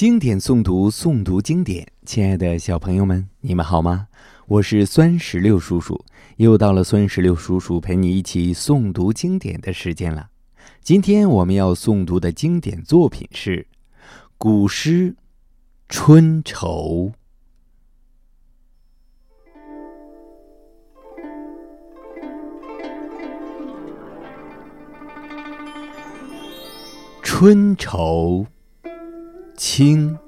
经典诵读，诵读经典。亲爱的小朋友们，你们好吗？我是酸石榴叔叔，又到了酸石榴叔叔陪你一起诵读经典的时间了。今天我们要诵读的经典作品是古诗《春愁》。《春愁》清·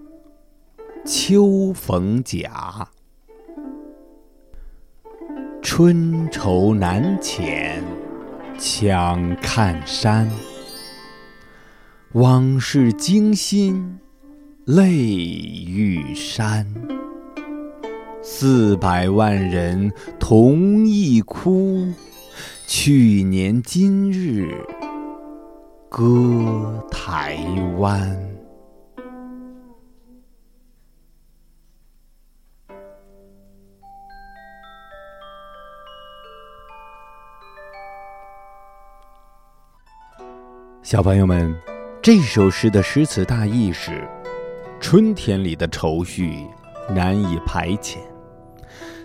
秋逢甲。春愁难遣强看山，往事惊心泪欲潸。四百万人同一哭，去年今日歌台湾。小朋友们，这首诗的诗词大意是：春天里的愁绪难以排遣，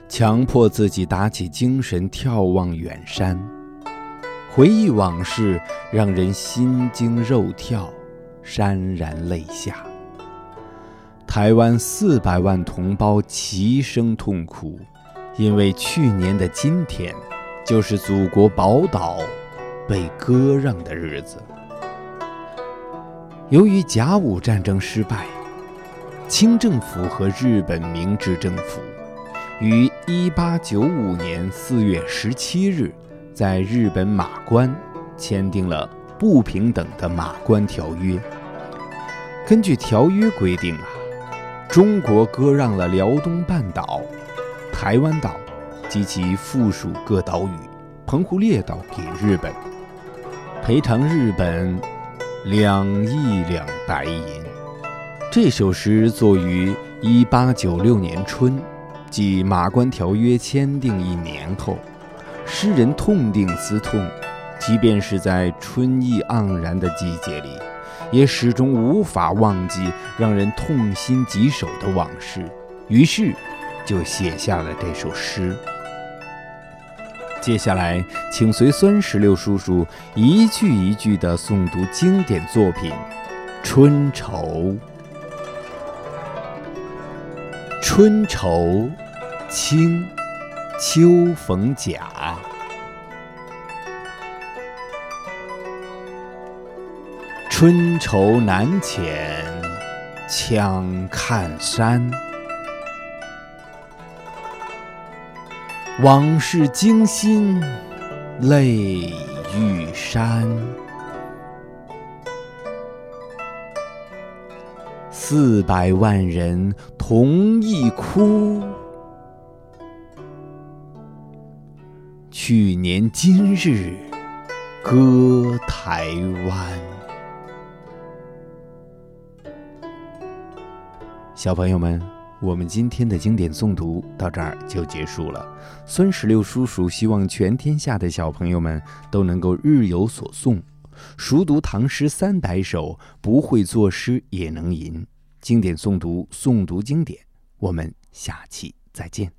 强迫自己打起精神眺望远山，回忆往事让人心惊肉跳，潸然泪下。台湾四百万同胞齐声痛哭，因为去年的今天，就是祖国宝岛被割让的日子。由于甲午战争失败，清政府和日本明治政府于1895年4月17日在日本马关签订了不平等的马关条约。根据条约规定啊，中国割让了辽东半岛、台湾岛及其附属各岛屿、澎湖列岛给日本，赔偿日本。两亿两白银。这首诗作于一八九六年春，即马关条约签订一年后。诗人痛定思痛，即便是在春意盎然的季节里，也始终无法忘记让人痛心疾首的往事，于是就写下了这首诗。接下来，请随酸石榴叔叔一句一句的诵读经典作品《春愁》。《春愁》，清·秋逢甲。春愁难遣强看山。往事惊心泪欲潸，四百万人同一哭。去年今日歌台湾。小朋友们。我们今天的经典诵读到这儿就结束了。孙十六叔叔希望全天下的小朋友们都能够日有所诵，熟读唐诗三百首，不会作诗也能吟。经典诵读，诵读经典。我们下期再见。